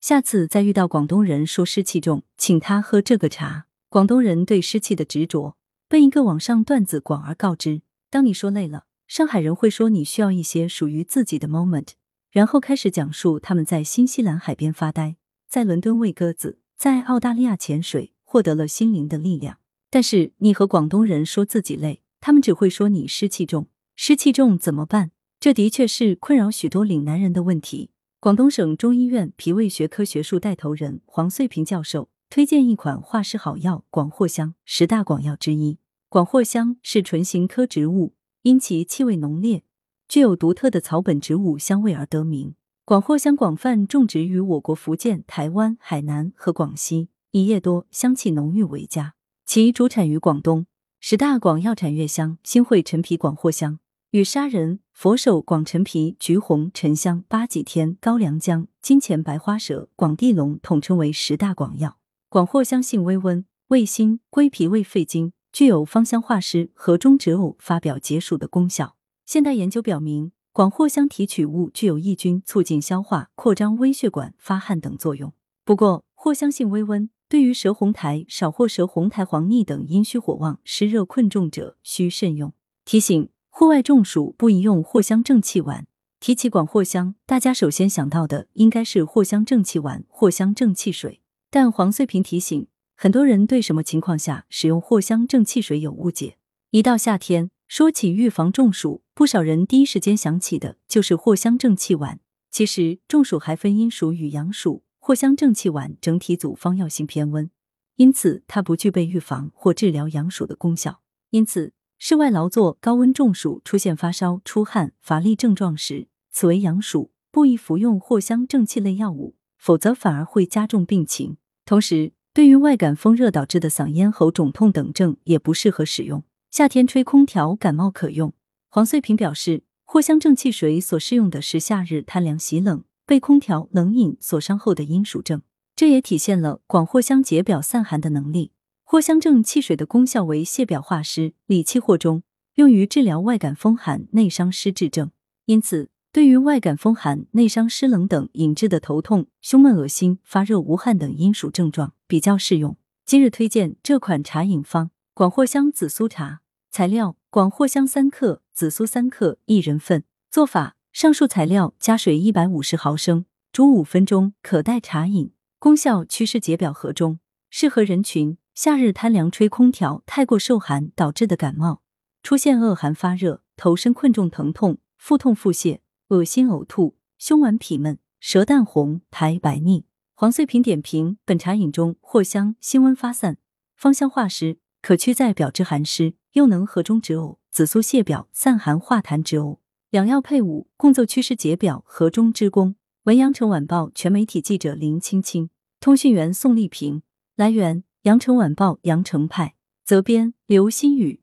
下次再遇到广东人说湿气重，请他喝这个茶。广东人对湿气的执着，被一个网上段子广而告之。当你说累了，上海人会说你需要一些属于自己的 moment，然后开始讲述他们在新西兰海边发呆，在伦敦喂鸽子，在澳大利亚潜水，获得了心灵的力量。但是你和广东人说自己累，他们只会说你湿气重。湿气重怎么办？这的确是困扰许多岭南人的问题。广东省中医院脾胃学科学术带头人黄穗平教授推荐一款化湿好药——广藿香，十大广药之一。广藿香是唇形科植物，因其气味浓烈，具有独特的草本植物香味而得名。广藿香广泛种植于我国福建、台湾、海南和广西，以叶多、香气浓郁为佳。其主产于广东，十大广药产月香、新会陈皮、广藿香与砂仁、佛手、广陈皮、橘红、沉香、八戟天、高良姜、金钱白花蛇、广地龙统称为十大广药。广藿香性微温，味辛，归脾胃肺经，具有芳香化湿、和中止呕、发表解暑的功效。现代研究表明，广藿香提取物具有抑菌、促进消化、扩张微血管、发汗等作用。不过，藿香性微温。对于舌红苔少或舌红苔黄腻等阴虚火旺、湿热困重者，需慎用。提醒：户外中暑不宜用藿香正气丸。提起广藿香，大家首先想到的应该是藿香正气丸、藿香正气水。但黄穗平提醒，很多人对什么情况下使用藿香正气水有误解。一到夏天，说起预防中暑，不少人第一时间想起的就是藿香正气丸。其实，中暑还分阴暑与阳暑。藿香正气丸整体组方药性偏温，因此它不具备预防或治疗阳暑的功效。因此，室外劳作、高温中暑、出现发烧、出汗、乏力症状时，此为阳暑，不宜服用藿香正气类药物，否则反而会加重病情。同时，对于外感风热导致的嗓咽喉肿痛等症，也不适合使用。夏天吹空调感冒可用。黄穗平表示，藿香正气水所适用的是夏日贪凉喜冷。被空调冷饮所伤后的阴暑症，这也体现了广藿香解表散寒的能力。藿香正气水的功效为泻表化湿、理气和中，用于治疗外感风寒、内伤湿滞症。因此，对于外感风寒、内伤湿冷等引致的头痛、胸闷、恶心、发热、无汗等阴暑症状比较适用。今日推荐这款茶饮方：广藿香紫苏茶。材料：广藿香三克，紫苏三克，一人份。做法。上述材料加水一百五十毫升，煮五分钟，可代茶饮。功效祛湿解表和中，适合人群：夏日贪凉吹空调太过受寒导致的感冒，出现恶寒发热、头身困重疼痛、腹痛腹泻、恶心呕吐、胸脘痞闷、舌淡红、苔白腻。黄穗平点评：本茶饮中藿香辛温发散，芳香化湿，可驱在表之寒湿，又能和中止呕；紫苏泻表散寒化痰止呕。两药配伍，共奏祛湿解表、和中之功。文阳城晚报全媒体记者林青青，通讯员宋丽萍。来源：羊城晚报羊城派，责编：刘新宇。